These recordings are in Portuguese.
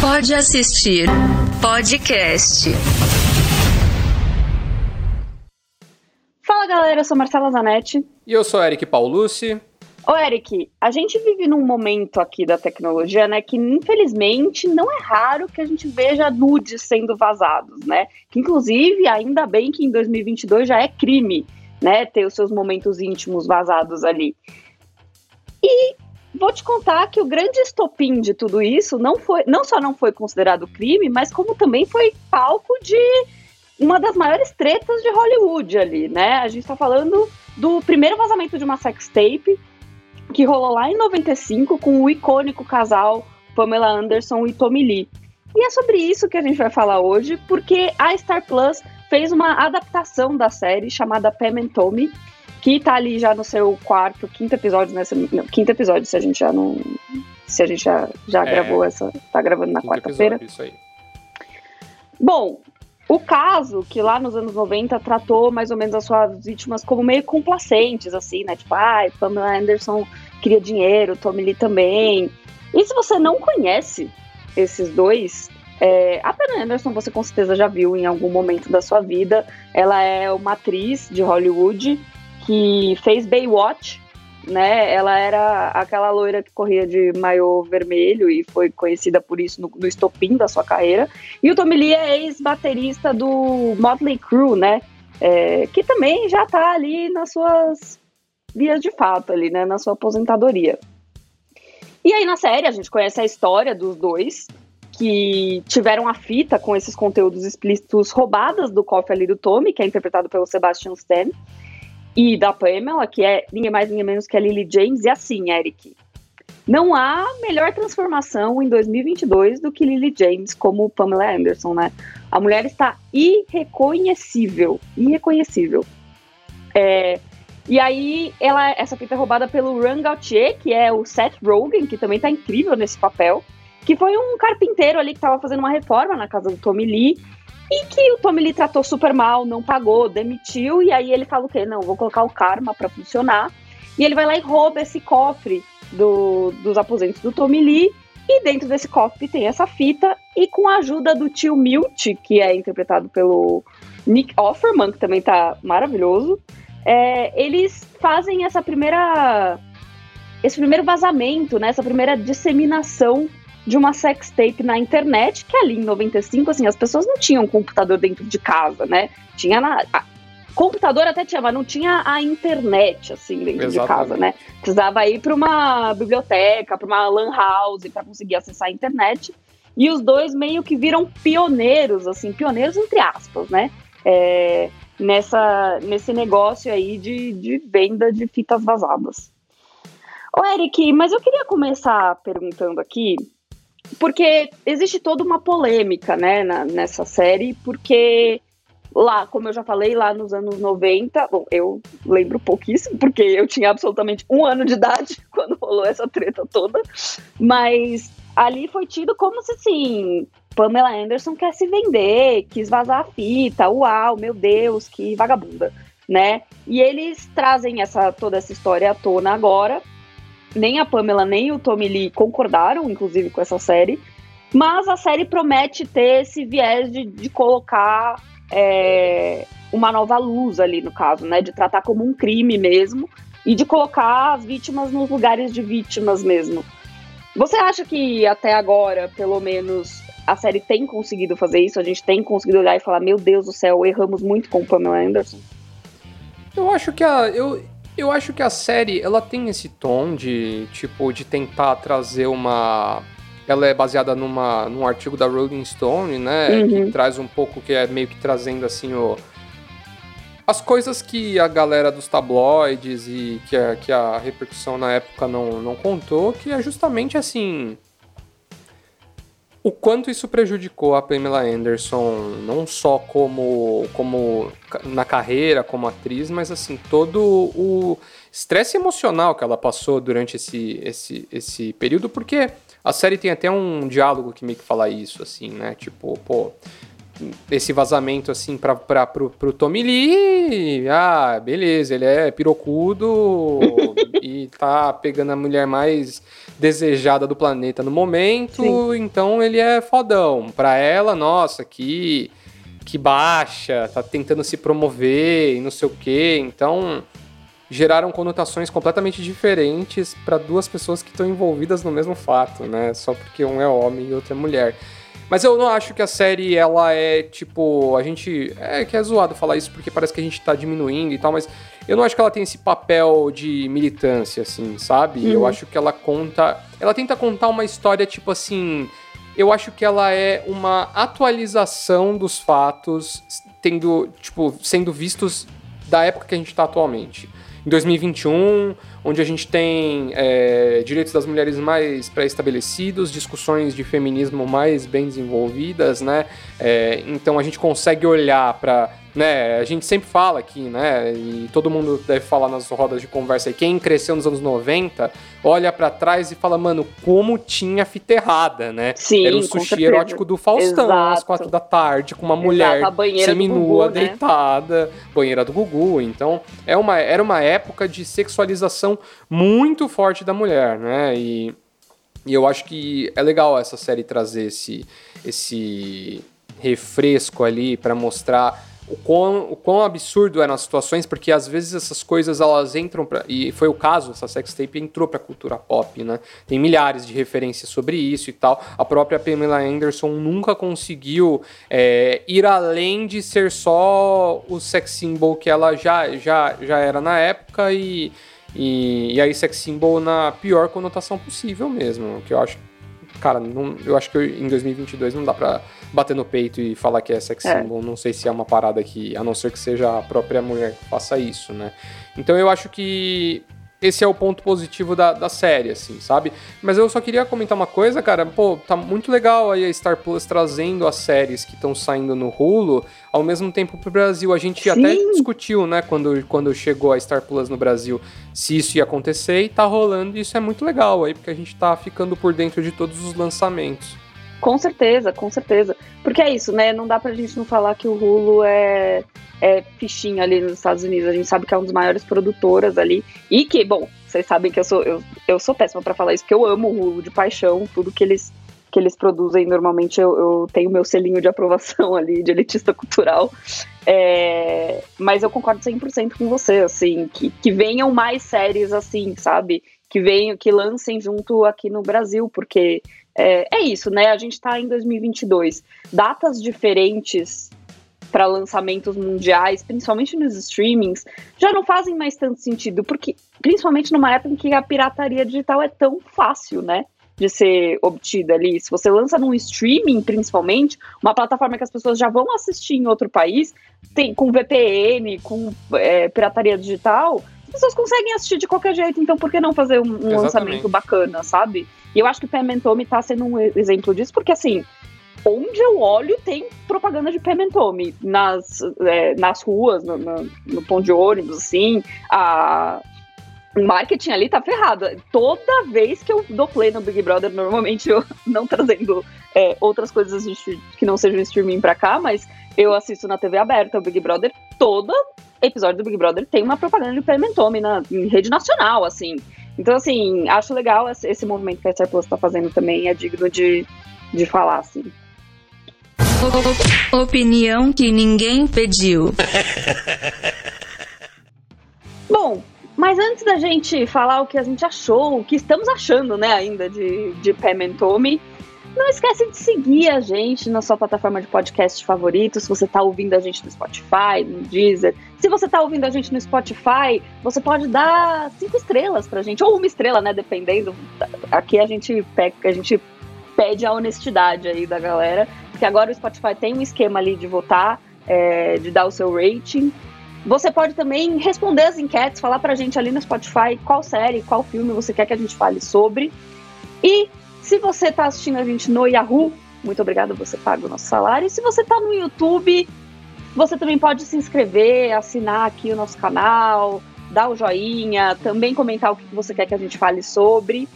Pode assistir podcast. Fala galera, eu sou Marcela Zanetti. E eu sou Eric Paulucci. Ô Eric, a gente vive num momento aqui da tecnologia, né, que infelizmente não é raro que a gente veja nudes sendo vazados, né? Que inclusive, ainda bem que em 2022 já é crime, né, ter os seus momentos íntimos vazados ali. E vou te contar que o grande estopim de tudo isso não foi, não só não foi considerado crime, mas como também foi palco de uma das maiores tretas de Hollywood ali, né? A gente tá falando do primeiro vazamento de uma sextape que rolou lá em 95 com o icônico casal Pamela Anderson e Tommy Lee. E é sobre isso que a gente vai falar hoje, porque a Star Plus fez uma adaptação da série chamada Pam and Tommy, que tá ali já no seu quarto, quinto episódio, nessa. Não, quinto episódio, se a gente já não. Se a gente já, já é, gravou essa. Tá gravando na quarta-feira. Isso aí. Bom, o caso, que lá nos anos 90 tratou mais ou menos as suas vítimas como meio complacentes, assim, né? Tipo, ai, ah, Pamela Anderson queria dinheiro, Tommy Lee também. E se você não conhece esses dois, é, a Pamela Anderson você com certeza já viu em algum momento da sua vida. Ela é uma atriz de Hollywood que fez Baywatch, né? Ela era aquela loira que corria de maiô vermelho e foi conhecida por isso no, no estopim da sua carreira. E o Tommy Lee é ex-baterista do Motley Crue, né? É, que também já tá ali nas suas vias de fato ali, né? Na sua aposentadoria. E aí na série a gente conhece a história dos dois que tiveram a fita com esses conteúdos explícitos roubadas do cofre ali do Tommy, que é interpretado pelo Sebastian Stan e da Pamela, que é ninguém mais, ninguém menos que a Lily James. E assim, Eric, não há melhor transformação em 2022 do que Lily James como Pamela Anderson, né? A mulher está irreconhecível, irreconhecível. É, e aí, ela, essa fita é roubada pelo Run Gautier, que é o Seth Rogen, que também tá incrível nesse papel, que foi um carpinteiro ali que tava fazendo uma reforma na casa do Tommy Lee, e que o Tommy Lee tratou super mal, não pagou, demitiu, e aí ele fala o quê? Não, vou colocar o karma para funcionar. E ele vai lá e rouba esse cofre do, dos aposentos do Tommy Lee, e dentro desse cofre tem essa fita, e com a ajuda do tio Milt, que é interpretado pelo Nick Offerman, que também tá maravilhoso, é, eles fazem essa primeira. Esse primeiro vazamento, né, essa primeira disseminação de uma sex tape na internet, que ali em 95, assim, as pessoas não tinham computador dentro de casa, né? Tinha na. A, computador até tinha, mas não tinha a internet, assim, dentro Exatamente. de casa, né? Precisava ir para uma biblioteca, para uma lan house, para conseguir acessar a internet. E os dois meio que viram pioneiros, assim, pioneiros entre aspas, né? É, nessa, nesse negócio aí de, de venda de fitas vazadas. Ô, Eric, mas eu queria começar perguntando aqui porque existe toda uma polêmica, né, na, nessa série, porque lá, como eu já falei, lá nos anos 90, bom, eu lembro pouquíssimo, porque eu tinha absolutamente um ano de idade quando rolou essa treta toda, mas ali foi tido como se, assim, Pamela Anderson quer se vender, quis vazar a fita, uau, meu Deus, que vagabunda, né? E eles trazem essa toda essa história à tona agora, nem a Pamela nem o Tommy Lee concordaram, inclusive, com essa série. Mas a série promete ter esse viés de, de colocar é, uma nova luz ali, no caso, né? De tratar como um crime mesmo e de colocar as vítimas nos lugares de vítimas mesmo. Você acha que até agora, pelo menos, a série tem conseguido fazer isso? A gente tem conseguido olhar e falar: meu Deus do céu, erramos muito com Pamela Anderson? Eu acho que a. Eu, eu acho que a série, ela tem esse tom de, tipo, de tentar trazer uma... Ela é baseada numa, num artigo da Rolling Stone, né? Uhum. Que traz um pouco, que é meio que trazendo, assim, o... As coisas que a galera dos tabloides e que a, que a repercussão na época não, não contou, que é justamente, assim o quanto isso prejudicou a Pamela Anderson, não só como, como na carreira, como atriz, mas assim, todo o estresse emocional que ela passou durante esse, esse, esse período, porque a série tem até um diálogo que meio que fala isso, assim, né? Tipo, pô, esse vazamento assim para pro, pro Tommy Lee, ah, beleza, ele é pirocudo e tá pegando a mulher mais desejada do planeta no momento, Sim. então ele é fodão. Pra ela, nossa, que que baixa, tá tentando se promover e não sei o quê. Então, geraram conotações completamente diferentes para duas pessoas que estão envolvidas no mesmo fato, né? Só porque um é homem e outro é mulher. Mas eu não acho que a série, ela é tipo. A gente. É que é zoado falar isso porque parece que a gente tá diminuindo e tal, mas eu não acho que ela tem esse papel de militância, assim, sabe? Uhum. Eu acho que ela conta. Ela tenta contar uma história, tipo assim. Eu acho que ela é uma atualização dos fatos, tendo, tipo, sendo vistos da época que a gente tá atualmente em 2021, onde a gente tem é, direitos das mulheres mais pré-estabelecidos, discussões de feminismo mais bem desenvolvidas, né? É, então a gente consegue olhar para né? A gente sempre fala aqui, né? E todo mundo deve falar nas rodas de conversa aí. Quem cresceu nos anos 90, olha para trás e fala, mano, como tinha fita errada, né? Sim, Era um sushi erótico do Faustão, Exato. às quatro da tarde, com uma Exato, mulher seminua, Gugu, né? deitada, né? banheira do Gugu. Então, é uma, era uma época de sexualização muito forte da mulher, né? E, e eu acho que é legal essa série trazer esse, esse refresco ali para mostrar o quão, o quão absurdo eram as situações, porque às vezes essas coisas elas entram pra, e foi o caso, essa sextape entrou pra cultura pop, né? Tem milhares de referências sobre isso e tal. A própria Pamela Anderson nunca conseguiu é, ir além de ser só o sex symbol que ela já, já, já era na época e, e, e aí sex symbol na pior conotação possível mesmo, que eu acho cara, não, eu acho que em 2022 não dá pra bater no peito e falar que é sex é. symbol. Não sei se é uma parada que, a não ser que seja a própria mulher que faça isso, né? Então eu acho que esse é o ponto positivo da, da série, assim, sabe? Mas eu só queria comentar uma coisa, cara. Pô, tá muito legal aí a Star Plus trazendo as séries que estão saindo no Hulu ao mesmo tempo pro Brasil. A gente Sim. até discutiu, né, quando, quando chegou a Star Plus no Brasil, se isso ia acontecer e tá rolando. E isso é muito legal aí, porque a gente tá ficando por dentro de todos os lançamentos. Com certeza, com certeza. Porque é isso, né? Não dá pra gente não falar que o Hulu é, é fichinha ali nos Estados Unidos. A gente sabe que é uma das maiores produtoras ali. E que, bom, vocês sabem que eu sou, eu, eu sou péssima para falar isso, porque eu amo o Hulu de paixão, tudo que eles que eles produzem, normalmente eu, eu tenho meu selinho de aprovação ali, de elitista cultural. É, mas eu concordo 100% com você, assim, que, que venham mais séries assim, sabe? Que venham, que lancem junto aqui no Brasil, porque é, é isso, né? A gente está em 2022. Datas diferentes para lançamentos mundiais, principalmente nos streamings, já não fazem mais tanto sentido, porque principalmente numa época em que a pirataria digital é tão fácil, né? De ser obtida ali. Se você lança num streaming, principalmente, uma plataforma que as pessoas já vão assistir em outro país, tem, com VPN, com é, pirataria digital, as pessoas conseguem assistir de qualquer jeito, então por que não fazer um, um lançamento bacana, sabe? E eu acho que o Pementome tá sendo um exemplo disso, porque assim, onde eu olho tem propaganda de Pementome nas, é, nas ruas, no, no, no pão de ônibus, assim, a, o marketing ali tá ferrado. Toda vez que eu dou play no Big Brother, normalmente eu não trazendo é, outras coisas que não sejam streaming pra cá, mas eu assisto na TV aberta o Big Brother. Todo episódio do Big Brother tem uma propaganda de Pementome na em rede nacional, assim. Então, assim, acho legal esse, esse movimento que a Star Plus tá fazendo também, é digno de, de falar, assim. Opinião que ninguém pediu. Bom, mas antes da gente falar o que a gente achou, o que estamos achando, né, ainda de, de Pam and Tommy, não esquece de seguir a gente na sua plataforma de podcast favorito. Se você está ouvindo a gente no Spotify, no Deezer. Se você está ouvindo a gente no Spotify, você pode dar cinco estrelas pra gente, ou uma estrela, né? Dependendo. Aqui a gente, pega, a gente pede a honestidade aí da galera. Porque agora o Spotify tem um esquema ali de votar, é, de dar o seu rating. Você pode também responder as enquetes, falar pra gente ali no Spotify qual série, qual filme você quer que a gente fale sobre. E se você está assistindo a gente no Yahoo, muito obrigada, você paga o nosso salário. E se você está no YouTube, você também pode se inscrever, assinar aqui o nosso canal, dar o joinha, também comentar o que você quer que a gente fale sobre.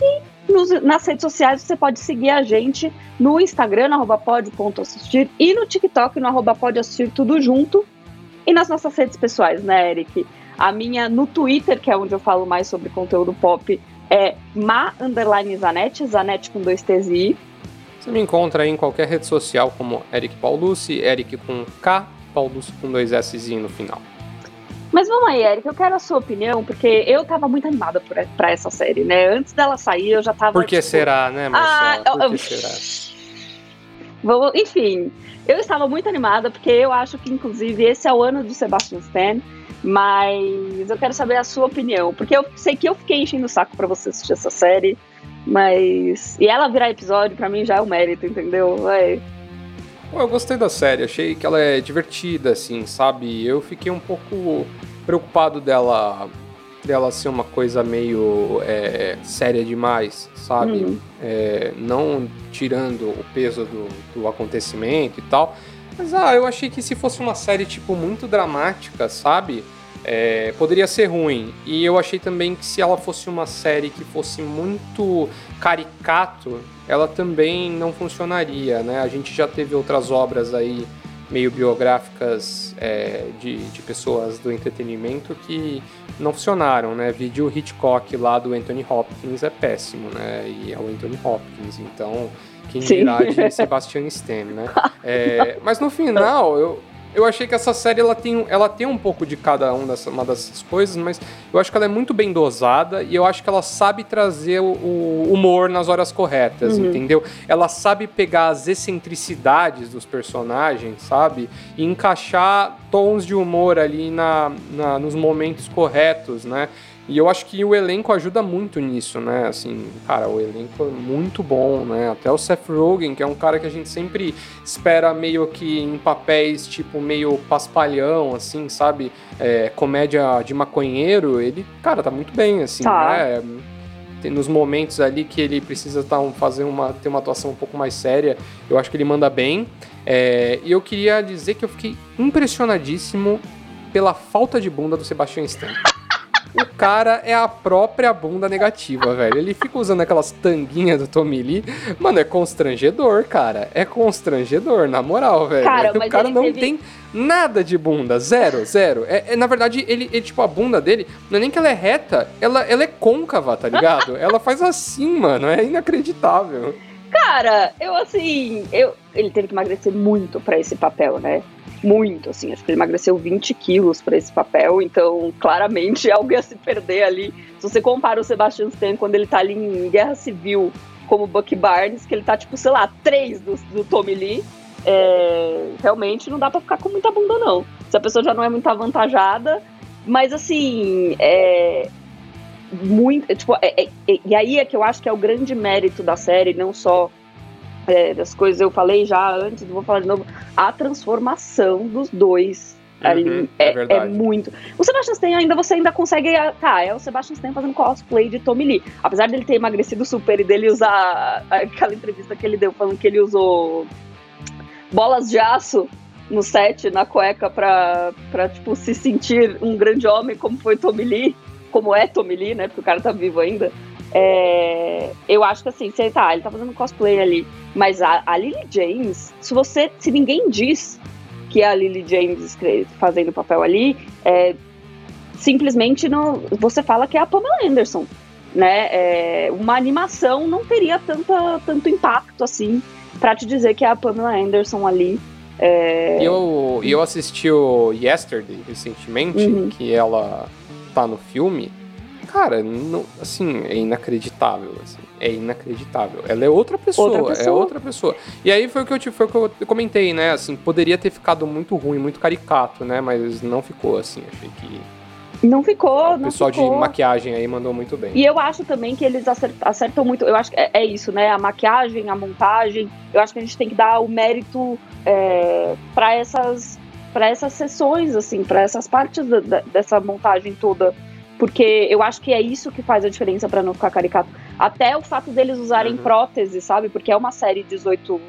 E Nos, nas redes sociais você pode seguir a gente no Instagram, no arroba pod.assistir e no TikTok, no arroba podassistir, tudo junto. E nas nossas redes pessoais, né, Eric? A minha no Twitter, que é onde eu falo mais sobre conteúdo pop, é ma underline Zanetti, Zanetti com dois T's e I. Você me encontra aí em qualquer rede social como Eric Paulucci, Eric com K, Paulucci com dois S no final. Mas vamos aí, Eric, eu quero a sua opinião, porque eu tava muito animada por, pra essa série, né? Antes dela sair, eu já tava. Por que tipo, será, né, Marcela? Ah, Por eu- que será? Vamos- enfim, eu estava muito animada, porque eu acho que, inclusive, esse é o ano do Sebastian Stan, mas eu quero saber a sua opinião, porque eu sei que eu fiquei enchendo o saco pra você assistir essa série, mas. E ela virar episódio, pra mim, já é um mérito, entendeu? Vai. Eu gostei da série, achei que ela é divertida, assim, sabe? Eu fiquei um pouco preocupado dela dela ser uma coisa meio é, séria demais, sabe? Uhum. É, não tirando o peso do, do acontecimento e tal. Mas ah, eu achei que se fosse uma série, tipo, muito dramática, sabe? É, poderia ser ruim. E eu achei também que se ela fosse uma série que fosse muito caricato, ela também não funcionaria, né? A gente já teve outras obras aí meio biográficas é, de, de pessoas do entretenimento que não funcionaram, né? Vídeo Hitchcock lá do Anthony Hopkins é péssimo, né? E é o Anthony Hopkins, então quem Sim. dirá de Sebastian Stan, né? É, mas no final, eu, eu achei que essa série ela tem, ela tem um pouco de cada um dessa, uma dessas coisas, mas eu acho que ela é muito bem dosada e eu acho que ela sabe trazer o, o humor nas horas corretas, Uhum. entendeu? Ela sabe pegar as excentricidades dos personagens, sabe? E encaixar tons de humor ali na, na- nos momentos corretos, né? E eu acho que o elenco ajuda muito nisso, né? Assim, cara, o elenco é muito bom, né? Até o Seth Rogen, que é um cara que a gente sempre espera meio que em papéis tipo meio paspalhão, assim, sabe? É, comédia de maconheiro, ele, cara, tá muito bem, assim, Tá. né? Tem nos momentos ali que ele precisa tá, um- fazer uma, ter uma atuação um pouco mais séria, eu acho que ele manda bem. É, e eu queria dizer que eu fiquei impressionadíssimo pela falta de bunda do Sebastian Stan. O cara é a própria bunda negativa, velho. Ele fica usando aquelas tanguinhas do Tommy Lee. Mano, é constrangedor, cara. É constrangedor, na moral, velho. Cara, o cara não teve- tem nada de bunda. Zero, zero. É, é, na verdade, ele, ele, tipo, a bunda dele, não é nem que ela é reta, ela, ela é côncava, tá ligado? ela faz assim, mano. É inacreditável. Cara, eu assim, eu, ele teve que emagrecer muito pra esse papel, né? Muito, assim, acho que ele emagreceu 20 quilos pra esse papel, então claramente algo ia se perder ali. Se você compara o Sebastian Stan quando ele tá ali em Guerra Civil como Bucky Barnes, que ele tá tipo, sei lá, três do, do Tommy Lee, é, realmente não dá pra ficar com muita bunda, não. Se a pessoa já não é muito avantajada, mas assim, é, muito. é, Tipo, é- é- é- e aí é que eu acho que é o grande mérito da série, não só é, das coisas eu falei já antes, vou falar de novo, a transformação dos dois ali Uhum, é é, é verdade. muito. O Sebastian Stan ainda você ainda consegue. ah, Tá, é o Sebastian Stan fazendo cosplay de Tommy Lee. Apesar dele ter emagrecido super e dele usar aquela entrevista que ele deu falando que ele usou bolas de aço no set, na cueca, pra, pra tipo, se sentir um grande homem como foi Tommy Lee, como é Tommy Lee, né? Porque o cara tá vivo ainda. É, eu acho que assim, você tá, ele tá fazendo cosplay ali. Mas a, a Lily James, se você. Se ninguém diz que é a Lily James fazendo o papel ali, é, simplesmente não, você fala que é a Pamela Anderson. Né? É, uma animação não teria tanta, tanto impacto assim pra te dizer que é a Pamela Anderson ali. É, eu, eu assisti o Yesterday recentemente, Uhum. que ela tá no filme. Cara, não- assim, é inacreditável. assim, é inacreditável. Ela é outra pessoa, Outra pessoa. é outra pessoa. E aí foi o que eu te, foi o que eu comentei, né? Assim, poderia ter ficado muito ruim, muito caricato, né? Mas não ficou assim. Achei que não ficou, o não pessoal ficou. de maquiagem aí mandou muito bem. E eu acho também que eles acer- acertam muito. Eu acho que é, é isso, né? A maquiagem, a montagem. Eu acho que a gente tem que dar o mérito é, para essas para essas sessões, assim, para essas partes da- da- dessa montagem toda. Porque eu acho que é isso que faz a diferença para não ficar caricato. Até o fato deles usarem Uhum. prótese, sabe? Porque é uma série 18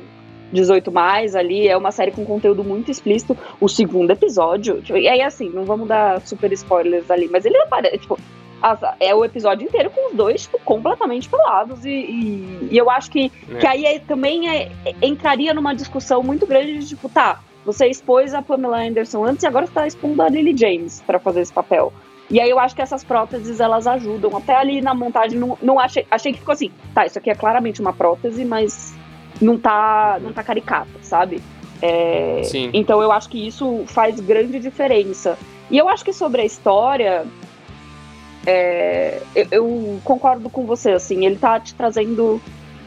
18 mais ali, é uma série com conteúdo muito explícito. O segundo episódio, tipo, e aí assim, não vamos dar super spoilers ali, mas ele aparece, tipo, as, é o episódio inteiro com os dois, tipo, completamente pelados. E, e, e eu acho que, é. que aí é, também é, entraria numa discussão muito grande de, tipo, tá, você expôs a Pamela Anderson antes e agora está expondo a Lily James para fazer esse papel. E aí eu acho que essas próteses elas ajudam. Até ali na montagem não, não achei, achei que ficou assim, tá, isso aqui é claramente uma prótese, mas não tá, não tá caricata, sabe? É. Então eu acho que isso faz grande diferença. E eu acho que sobre a história, é, eu, eu, concordo com você, assim, ele tá te trazendo,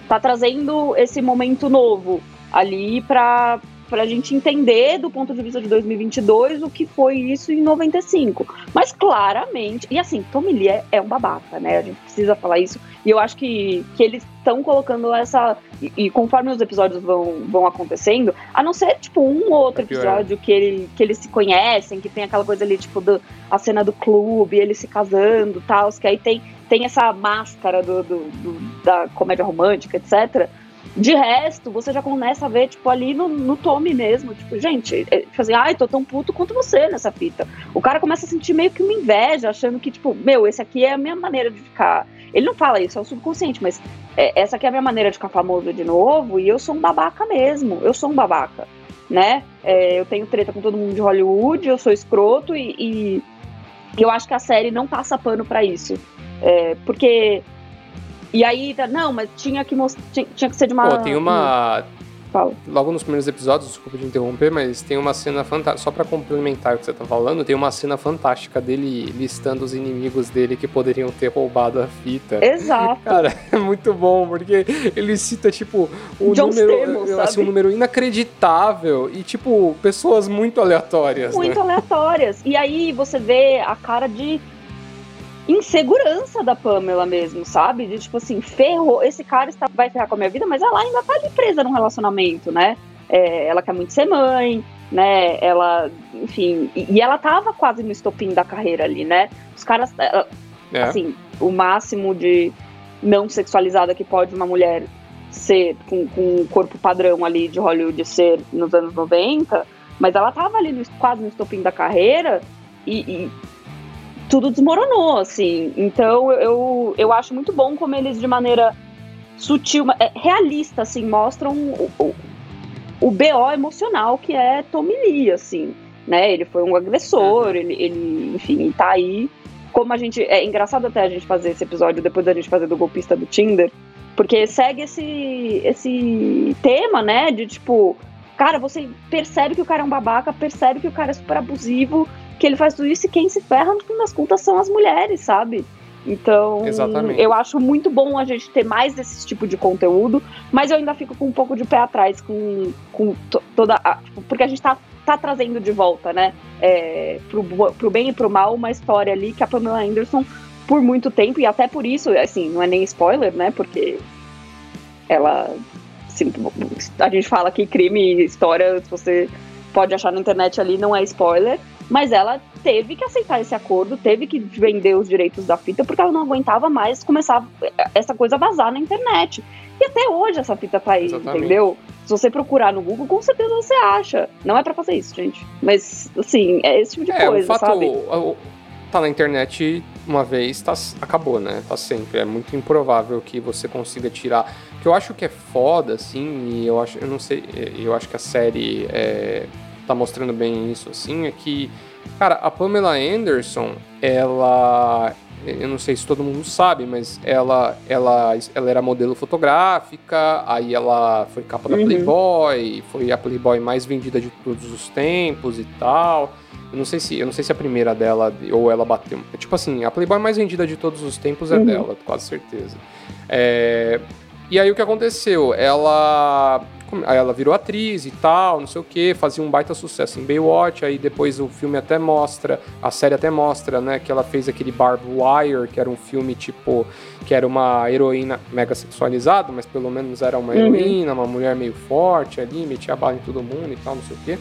tá trazendo esse momento novo ali para para a gente entender do ponto de vista de 2022 o que foi isso em 95. Mas claramente, e assim, Tommy Lee é, é um babaca, né? A gente precisa falar isso. E eu acho que, que eles estão colocando essa. E, e, conforme os episódios vão, vão acontecendo, a não ser, tipo, um outro é episódio que, ele, que eles se conhecem, que tem aquela coisa ali, tipo, do, a cena do clube, eles se casando tal, que aí tem, tem essa máscara do, do, do da comédia romântica, etc. De resto, você já começa a ver, tipo, ali no, no Tommy mesmo, tipo, gente, é, tipo assim, ai, tô tão puto quanto você nessa fita. O cara começa a sentir meio que uma inveja, achando que, tipo, meu, esse aqui é a minha maneira de ficar. Ele não fala isso, é o subconsciente, mas é, essa aqui é a minha maneira de ficar famoso de novo, e eu sou um babaca mesmo, eu sou um babaca, né? É, eu tenho treta com todo mundo de Hollywood, eu sou escroto, e, e eu acho que a série não passa pano para isso. É, porque e aí, tá, não, mas tinha que mostrar, tinha, tinha, que ser de uma. Pô, tem uma. Fala. Logo nos primeiros episódios, desculpa de interromper, mas tem uma cena fantástica. Só para complementar o que você tá falando, tem uma cena fantástica dele listando os inimigos dele que poderiam ter roubado a fita. Exato. Cara, é muito bom, porque ele cita, tipo, um número, Temos, assim, um número inacreditável e, tipo, pessoas muito aleatórias. Muito né? aleatórias. E aí você vê a cara de insegurança da Pamela mesmo, sabe? De tipo assim, ferrou, esse cara está, vai ferrar com a minha vida, mas ela ainda tá ali presa num relacionamento, né? É, ela quer muito ser mãe, né? Ela, enfim, e, e, ela tava quase no estopim da carreira ali, né? Os caras, é. assim, o máximo de não sexualizada que pode uma mulher ser com, com o corpo padrão ali de Hollywood ser nos anos 90, mas ela tava ali no, quase no estopim da carreira e, e tudo desmoronou, assim. Então eu, eu acho muito bom como eles, de maneira sutil, é, realista, assim, mostram o, o, o BO emocional que é Tommy Lee, assim. Né? Ele foi um agressor, ele, ele, enfim, tá aí. Como a gente. É engraçado até a gente fazer esse episódio depois da gente fazer do golpista do Tinder, porque segue esse, esse tema, né? De tipo, cara, você percebe que o cara é um babaca, percebe que o cara é super abusivo, que ele faz tudo isso e quem se ferra no fim das contas são as mulheres, sabe? Então, Exatamente. eu acho muito bom a gente ter mais desse tipo de conteúdo, mas eu ainda fico com um pouco de pé atrás com, com toda a. Tipo, porque a gente tá, tá trazendo de volta, né? É, pro, pro bem e pro mal, uma história ali que a Pamela Anderson, por muito tempo, e até por isso, assim, não é nem spoiler, né? Porque ela. Assim, a gente fala que crime e história, se você pode achar na internet ali, não é spoiler. Mas ela teve que aceitar esse acordo, teve que vender os direitos da fita, porque ela não aguentava mais começar essa coisa a vazar na internet. E até hoje essa fita tá aí, Exatamente. entendeu? Se você procurar no Google, com certeza você acha. Não é para fazer isso, gente. Mas, assim, é esse tipo de é, coisa, o fato, sabe? Tá na internet uma vez, tá, acabou, né? Tá sempre. É muito improvável que você consiga tirar. Que eu acho que é foda, assim, e eu acho, eu não sei, eu acho que a série é, tá mostrando bem isso, assim, é que, cara, a Pamela Anderson, ela. Eu não sei se todo mundo sabe, mas ela, ela, ela era modelo fotográfica, aí ela foi capa da uhum. Playboy, foi a Playboy mais vendida de todos os tempos e tal. Eu não sei se, eu não sei se a primeira dela ou ela bateu. Tipo assim, a Playboy mais vendida de todos os tempos é uhum. dela, quase certeza. É, e aí o que aconteceu? Ela ela virou atriz e tal, não sei o que, fazia um baita sucesso em Baywatch, aí depois o filme até mostra, a série até mostra, né, que ela fez aquele Barb Wire, que era um filme tipo, que era uma heroína mega sexualizada, mas pelo menos era uma uhum. heroína, uma mulher meio forte ali, metia bala em todo mundo e tal, não sei o que.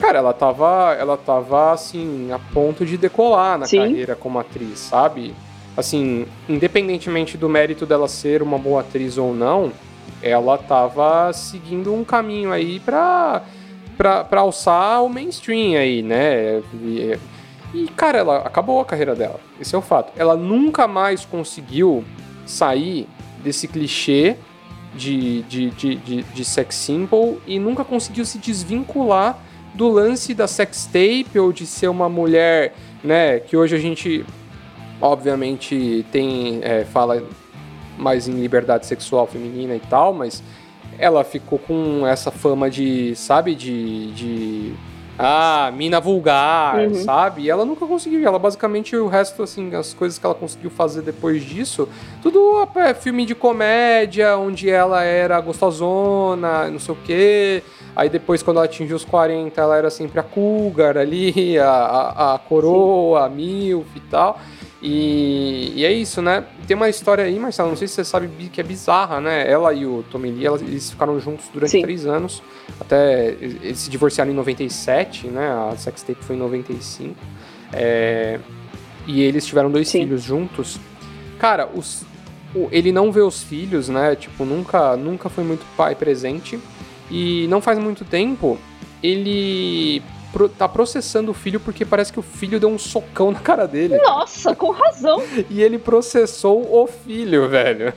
Cara, ela tava, ela tava assim, a ponto de decolar na Sim. carreira como atriz, sabe? Assim, independentemente do mérito dela ser uma boa atriz ou não, ela tava seguindo um caminho aí pra, pra, pra alçar o mainstream aí, né? E, E, cara, ela acabou a carreira dela. Esse é o fato. Ela nunca mais conseguiu sair desse clichê de, de, de, de, de sex symbol e nunca conseguiu se desvincular do lance da sex tape ou de ser uma mulher, né, que hoje a gente obviamente tem é, fala mais em liberdade sexual feminina e tal, mas ela ficou com essa fama de, sabe, de, de ah, mina vulgar, uhum. sabe? E ela nunca conseguiu. Ela basicamente, o resto, assim, as coisas que ela conseguiu fazer depois disso, tudo é filme de comédia, onde ela era gostosona, não sei o quê. Aí depois, quando ela atingiu os 40, ela era sempre a Cougar ali, a, a, a coroa, Sim. a milf e tal. E, e, é isso, né? Tem uma história aí, Marcelo, não sei se você sabe que é bizarra, né? Ela e o Tommy Lee, eles ficaram juntos durante Sim. três anos. Até eles se divorciaram em 97, né? A sex tape foi em 95. É, e eles tiveram dois Sim. filhos juntos. Cara, os, ele não vê os filhos, né? Tipo, nunca, nunca foi muito pai presente. E não faz muito tempo, ele pro, tá processando o filho porque parece que o filho deu um socão na cara dele. Nossa, com razão. e ele processou o filho, velho.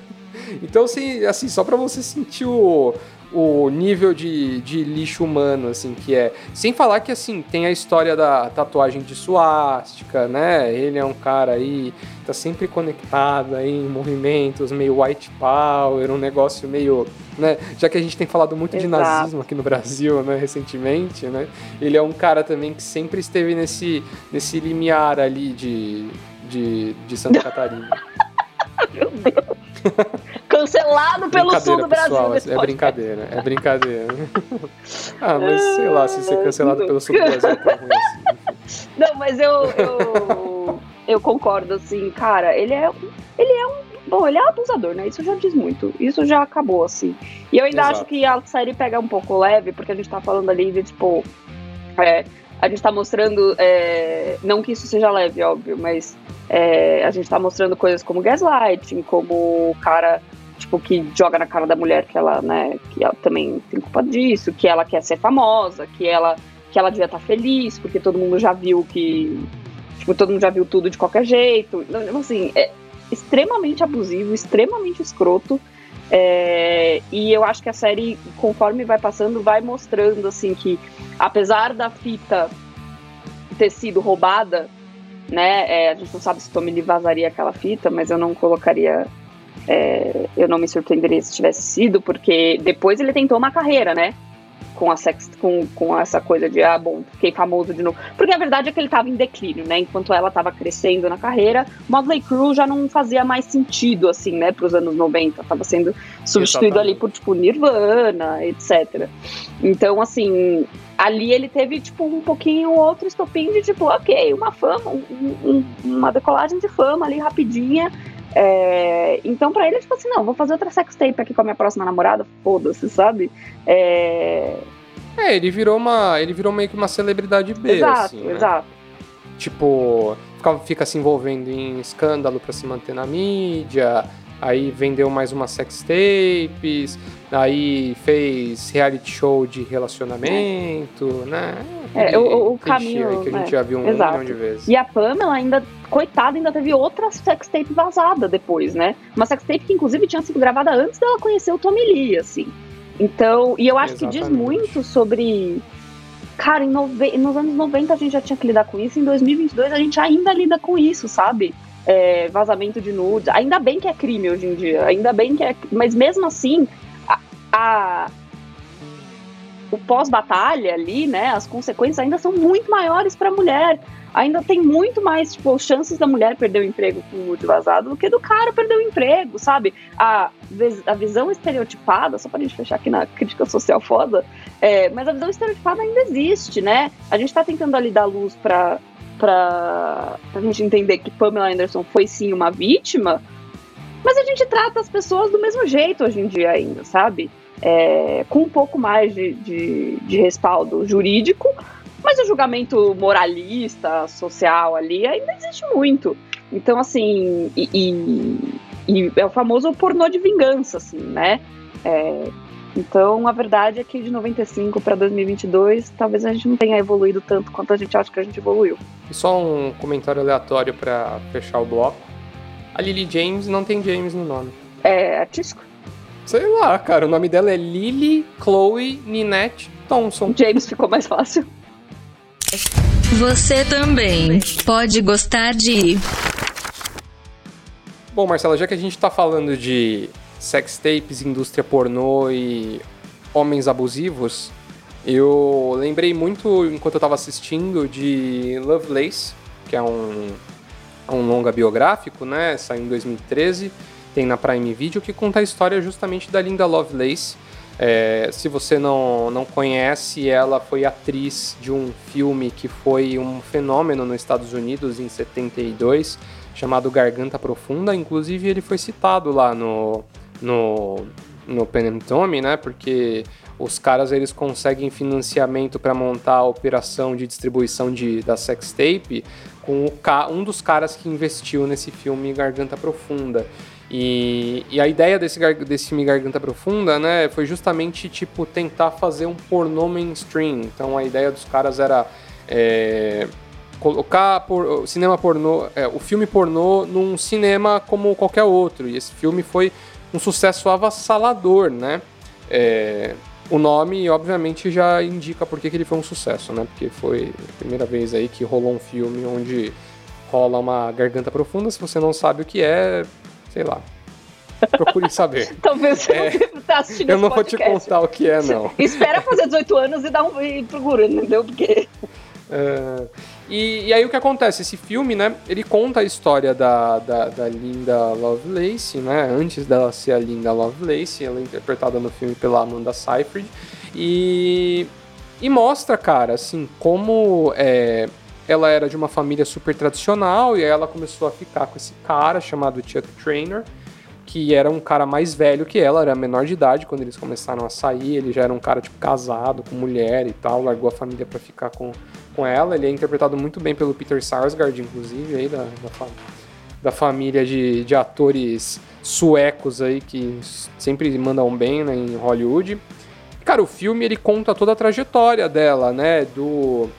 Então, assim, assim só pra você sentir o, o nível de, de lixo humano, assim, que é. Sem falar que, assim, tem a história da tatuagem de suástica, né? Ele é um cara aí, tá sempre conectado aí em movimentos meio white power, um negócio meio, né? Já que a gente tem falado muito Exato. de nazismo aqui no Brasil, né, recentemente, né? Ele é um cara também que sempre esteve nesse, nesse limiar ali de, de, de Santa Catarina. Meu Deus! Cancelado pelo sul do Brasil. Pessoal, é brincadeira, é brincadeira. ah, mas sei lá, se ser cancelado pelo sul do Brasil é tão ruim assim. Não, mas eu, eu, eu concordo, assim, cara, ele é, ele é um. Bom, ele é um abusador, né? Isso já diz muito. Isso já acabou, assim. E eu ainda Exato. acho que a série pega um pouco leve, porque a gente tá falando ali de, tipo. É, a gente tá mostrando. É, não que isso seja leve, óbvio, mas é, a gente tá mostrando coisas como gaslighting, como o cara tipo, que joga na cara da mulher que ela, né, que ela também tem culpa disso, que ela quer ser famosa, que ela, que ela devia estar tá feliz, porque todo mundo já viu que, tipo, todo mundo já viu tudo de qualquer jeito. Então, assim, é extremamente abusivo, extremamente escroto. É, e eu acho que a série, conforme vai passando, vai mostrando, assim, que apesar da fita ter sido roubada, né? É, a gente não sabe se Tommy Lee vazaria aquela fita, mas eu não colocaria. É, eu não me surpreenderia se tivesse sido, porque depois ele tentou uma carreira, né? com, a sex, com, com essa coisa de, ah, bom, fiquei famoso de novo. Porque a verdade é que ele estava em declínio, né? Enquanto ela estava crescendo na carreira, Motley Crue já não fazia mais sentido, assim, né, para os anos 90. Tava sendo substituído Exatamente. ali por, tipo, Nirvana, etc. Então, assim, ali ele teve, tipo, um pouquinho outro estopim de, tipo, ok, uma fama, um, um, uma decolagem de fama ali rapidinha. É, então, pra ele, tipo assim, não, vou fazer outra sex tape aqui com a minha próxima namorada, foda-se, sabe? É... é, ele virou uma. Ele virou meio que uma celebridade B, exato, assim. Né? Exato. Tipo, fica, fica se envolvendo em escândalo para se manter na mídia, aí vendeu mais umas sex tapes, aí fez reality show de relacionamento, né? É, o, o caminho que a gente é, já viu um exato. milhão de vezes. E a Pamela ainda, coitada, ainda teve outra sextape vazada depois, né? Uma sextape que inclusive tinha sido gravada antes dela conhecer o Tommy Lee, assim. Então, e eu acho Exatamente. que diz muito sobre Cara, nove... nos anos 90 a gente já tinha que lidar com isso, em 2022 a gente ainda lida com isso, sabe? É, vazamento de nudes. Ainda bem que é crime hoje em dia, ainda bem que é. Mas mesmo assim, a, a o pós-batalha ali, né, as consequências ainda são muito maiores para a mulher. Ainda tem muito mais, tipo, chances da mulher perder o emprego com o nude vazado do que do cara perder o emprego, sabe? A, a visão estereotipada, só pra gente fechar aqui na crítica social foda, é, mas a visão estereotipada ainda existe, né? A gente tá tentando ali dar luz pra, pra, pra gente entender que Pamela Anderson foi sim uma vítima, mas a gente trata as pessoas do mesmo jeito hoje em dia ainda, sabe? é, com um pouco mais de, de, de, respaldo jurídico, mas o julgamento moralista, social ali ainda existe muito. Então, assim, e, e, e é o famoso pornô de vingança, assim, né? É, Então, a verdade é que de 95 para 2022, talvez a gente não tenha evoluído tanto quanto a gente acha que a gente evoluiu. E só um comentário aleatório para fechar o bloco. A Lily James não tem James no nome. É artístico? Sei lá, cara. O nome dela é Lily Chloe Ninette Thompson. James ficou mais fácil. Você também pode gostar de. Bom, Marcela, já que a gente tá falando de sex tapes, indústria pornô e homens abusivos, eu lembrei muito, enquanto eu tava assistindo, de Lovelace, que é um, um longa biográfico, né? Saiu em 2013, tem na Prime Video, que conta a história justamente da Linda Lovelace. É, se você não, não conhece, ela foi atriz de um filme que foi um fenômeno nos Estados Unidos em 72, chamado Garganta Profunda. Inclusive, ele foi citado lá no, no, no Pen Tommy, né? Porque os caras eles conseguem financiamento para montar a operação de distribuição de, da sextape com o, um dos caras que investiu nesse filme Garganta Profunda. E, e, a ideia desse, desse filme Garganta Profunda, né, foi justamente, tipo, tentar fazer um pornô mainstream. Então a ideia dos caras era é, colocar por, cinema pornô, é, o filme pornô num cinema como qualquer outro. E esse filme foi um sucesso avassalador, né? É, o nome, obviamente, já indica por que ele foi um sucesso, né? Porque foi a primeira vez aí que rolou um filme onde rola uma garganta profunda. Se você não sabe o que é, sei lá. Procure saber. Talvez você é, não tá assistindo Eu não vou te contar o que é, não. Espera fazer 18 anos e dá um e procura, entendeu? Porque. Uh, e, e, aí o que acontece? Esse filme, né, ele conta a história da, da, da, Linda Lovelace, né, antes dela ser a Linda Lovelace, ela é interpretada no filme pela Amanda Seyfried, e, e mostra, cara, assim, como é, ela era de uma família super tradicional, e aí ela começou a ficar com esse cara chamado Chuck Trainer, que era um cara mais velho que ela, era menor de idade quando eles começaram a sair, ele já era um cara, tipo, casado, com mulher e tal, largou a família para ficar com com ela. Ele é interpretado muito bem pelo Peter Sarsgaard, inclusive, aí da, da, da família de, de atores suecos aí que sempre mandam bem né, em Hollywood. Cara, o filme ele conta toda a trajetória dela, né? Do,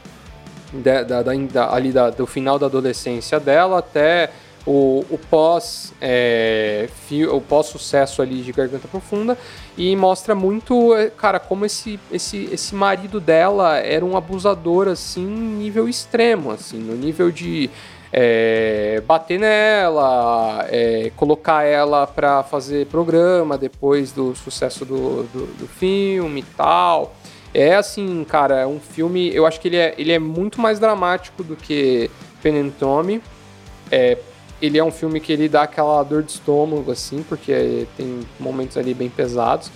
da, da, da, ali da, do final da adolescência dela até o, o pós é, o pós sucesso ali de Garganta Profunda e mostra muito é, cara como esse esse esse marido dela era um abusador assim nível extremo assim no nível de é, bater nela, é, colocar ela para fazer programa depois do sucesso do, do, do, filme e tal. É assim, cara, um filme. Eu acho que ele é, ele é muito mais dramático do que Pen and Tommy. É, ele é um filme que ele dá aquela dor de estômago, assim, porque tem momentos ali bem pesados.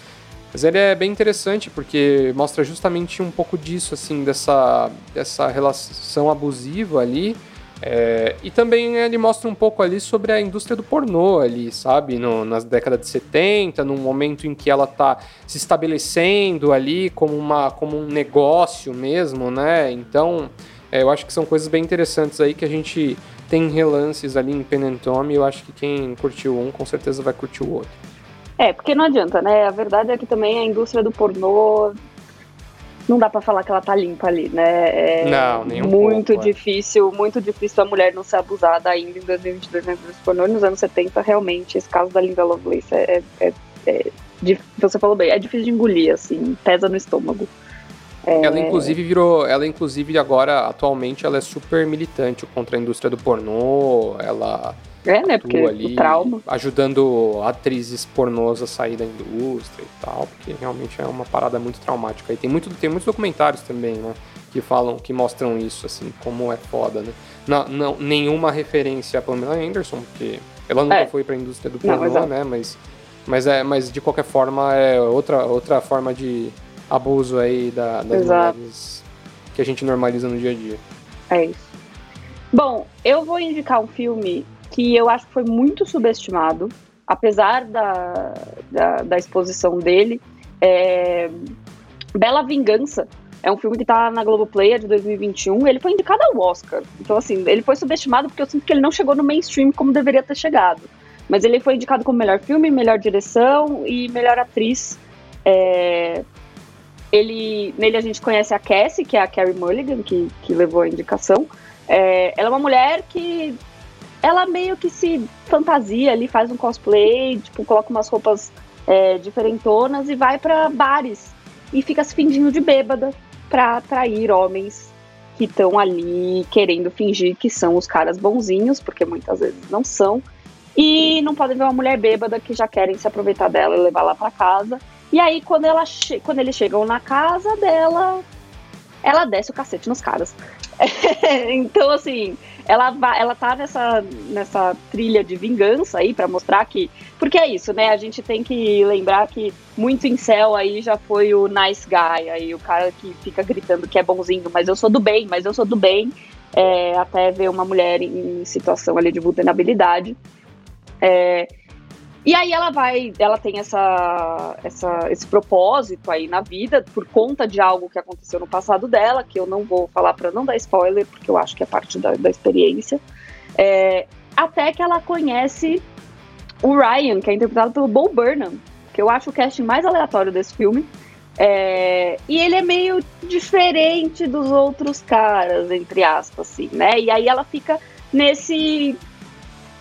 Mas ele é bem interessante porque mostra justamente um pouco disso, assim, dessa, dessa relação abusiva ali. É, e também ele mostra um pouco ali sobre a indústria do pornô ali, sabe? No, nas décadas de 70, num momento em que ela tá se estabelecendo ali como, uma, como um negócio mesmo, né? Então, é, eu acho que são coisas bem interessantes aí que a gente tem relances ali em Penentome, eu acho que quem curtiu um com certeza vai curtir o outro. É, porque não adianta, né? A verdade é que também a indústria do pornô não dá para falar que ela tá limpa ali, né? É não, nem um muito pouco, é. difícil, é. muito difícil a mulher não ser abusada ainda em 2022 na indústria do pornô. Nos anos 70, realmente, esse caso da Linda Lovelace é, é, é, é você falou bem, é difícil de engolir, assim, pesa no estômago. É... Ela inclusive virou, ela inclusive agora atualmente ela é super militante contra a indústria do pornô, ela é, né, porque ali, trauma. ajudando atrizes pornôs a sair da indústria e tal, porque realmente é uma parada muito traumática. E tem muito tem muitos documentários também, né, que falam, que mostram isso assim, como é foda, né? Não, não nenhuma referência a Pamela Anderson, porque ela nunca é. foi para a indústria do pornô, não, né, mas mas é, mas de qualquer forma é outra outra forma de abuso aí da, das Exato. mulheres que a gente normaliza no dia a dia. É isso. Bom, eu vou indicar um filme que eu acho que foi muito subestimado, apesar da, da, da exposição dele. É... Bela Vingança é um filme que tá na Globoplay, é de 2021. Ele foi indicado ao Oscar. Então, assim, ele foi subestimado porque eu sinto que ele não chegou no mainstream como deveria ter chegado. Mas ele foi indicado como melhor filme, melhor direção e melhor atriz É, ele, nele a gente conhece a Cassie, que é a Carrie Mulligan, que, que levou a indicação. É, ela é uma mulher que ela meio que se fantasia ali, faz um cosplay, tipo, coloca umas roupas é, diferentonas e vai para bares e fica se fingindo de bêbada pra atrair homens que estão ali querendo fingir que são os caras bonzinhos, porque muitas vezes não são, e não podem ver uma mulher bêbada que já querem se aproveitar dela e levar lá para casa. E aí, quando, ela quando eles chegam na casa dela, ela desce o cacete nos caras. então, assim, ela, ela tá nessa, nessa trilha de vingança aí para mostrar que. Porque é isso, né? A gente tem que lembrar que muito em céu aí já foi o nice guy, aí o cara que fica gritando que é bonzinho, mas eu sou do bem, mas eu sou do bem. É, até ver uma mulher em situação ali de vulnerabilidade. É, e aí ela vai, ela tem essa, essa, esse propósito aí na vida por conta de algo que aconteceu no passado dela, que eu não vou falar para não dar spoiler, porque eu acho que é parte da, da experiência. É, até que ela conhece o Ryan, que é interpretado pelo Bo Burnham, que eu acho o casting mais aleatório desse filme. É, e ele é meio diferente dos outros caras, entre aspas, assim, né? E aí ela fica nesse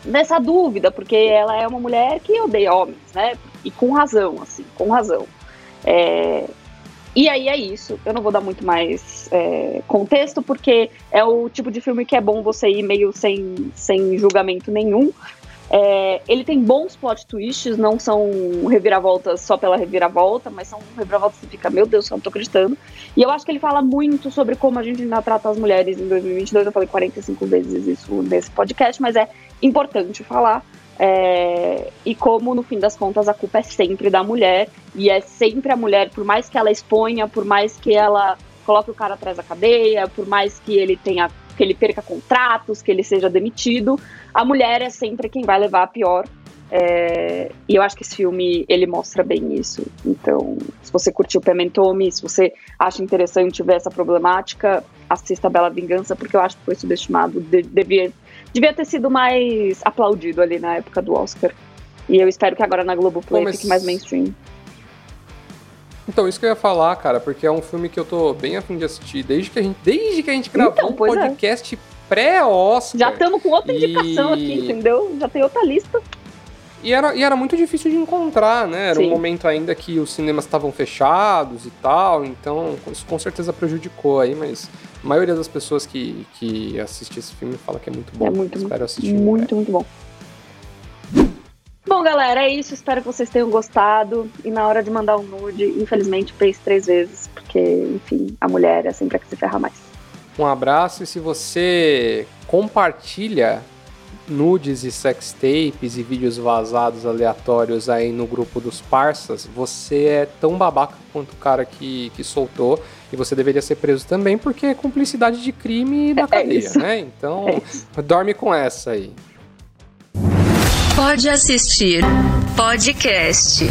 nessa dúvida, porque ela é uma mulher que odeia homens, né? E com razão, assim, com razão. É, e aí é isso. Eu não vou dar muito mais é, contexto, porque é o tipo de filme que é bom você ir meio sem, sem julgamento nenhum. É, ele tem bons plot twists, não são reviravoltas só pela reviravolta, mas são reviravoltas que fica, meu Deus, eu não tô acreditando. E eu acho que ele fala muito sobre como a gente ainda trata as mulheres em 2022. Eu falei 45 vezes isso nesse podcast, mas é importante falar. É, e como, no fim das contas, a culpa é sempre da mulher, e é sempre a mulher, por mais que ela exponha, por mais que ela coloque o cara atrás da cadeia, por mais que ele tenha que ele perca contratos, que ele seja demitido, a mulher é sempre quem vai levar a pior. É, e eu acho que esse filme ele mostra bem isso. Então, se você curtiu Pementome, se você acha interessante ver essa problemática, assista a Bela Vingança, porque eu acho que foi subestimado. De, devia, devia ter sido mais aplaudido ali na época do Oscar. E eu espero que agora na Globoplay Play fique mais mainstream. Então, isso que eu ia falar, cara, porque é um filme que eu tô bem afim de assistir desde que a gente, desde que a gente gravou então, um é. podcast é. pré-Oscar. Já estamos com outra indicação e... aqui, entendeu? Já tem outra lista. E era, e era muito difícil de encontrar, né? Era Sim. um momento ainda que os cinemas estavam fechados e tal, então isso com certeza prejudicou aí, mas a maioria das pessoas que, que assiste esse filme fala que é muito bom. É muito, Espero assistir. Muito, muito bom. Bom, galera, é isso. Espero que vocês tenham gostado. E na hora de mandar um nude, infelizmente, pense três vezes, porque, enfim, a mulher é sempre a que se ferra mais. Um abraço e se você compartilha nudes e sex tapes e vídeos vazados aleatórios aí no grupo dos parças, você é tão babaca quanto o cara que, que soltou e você deveria ser preso também porque é cumplicidade de crime da é cadeia, isso. né? Então, é dorme com essa aí. Pode assistir podcast.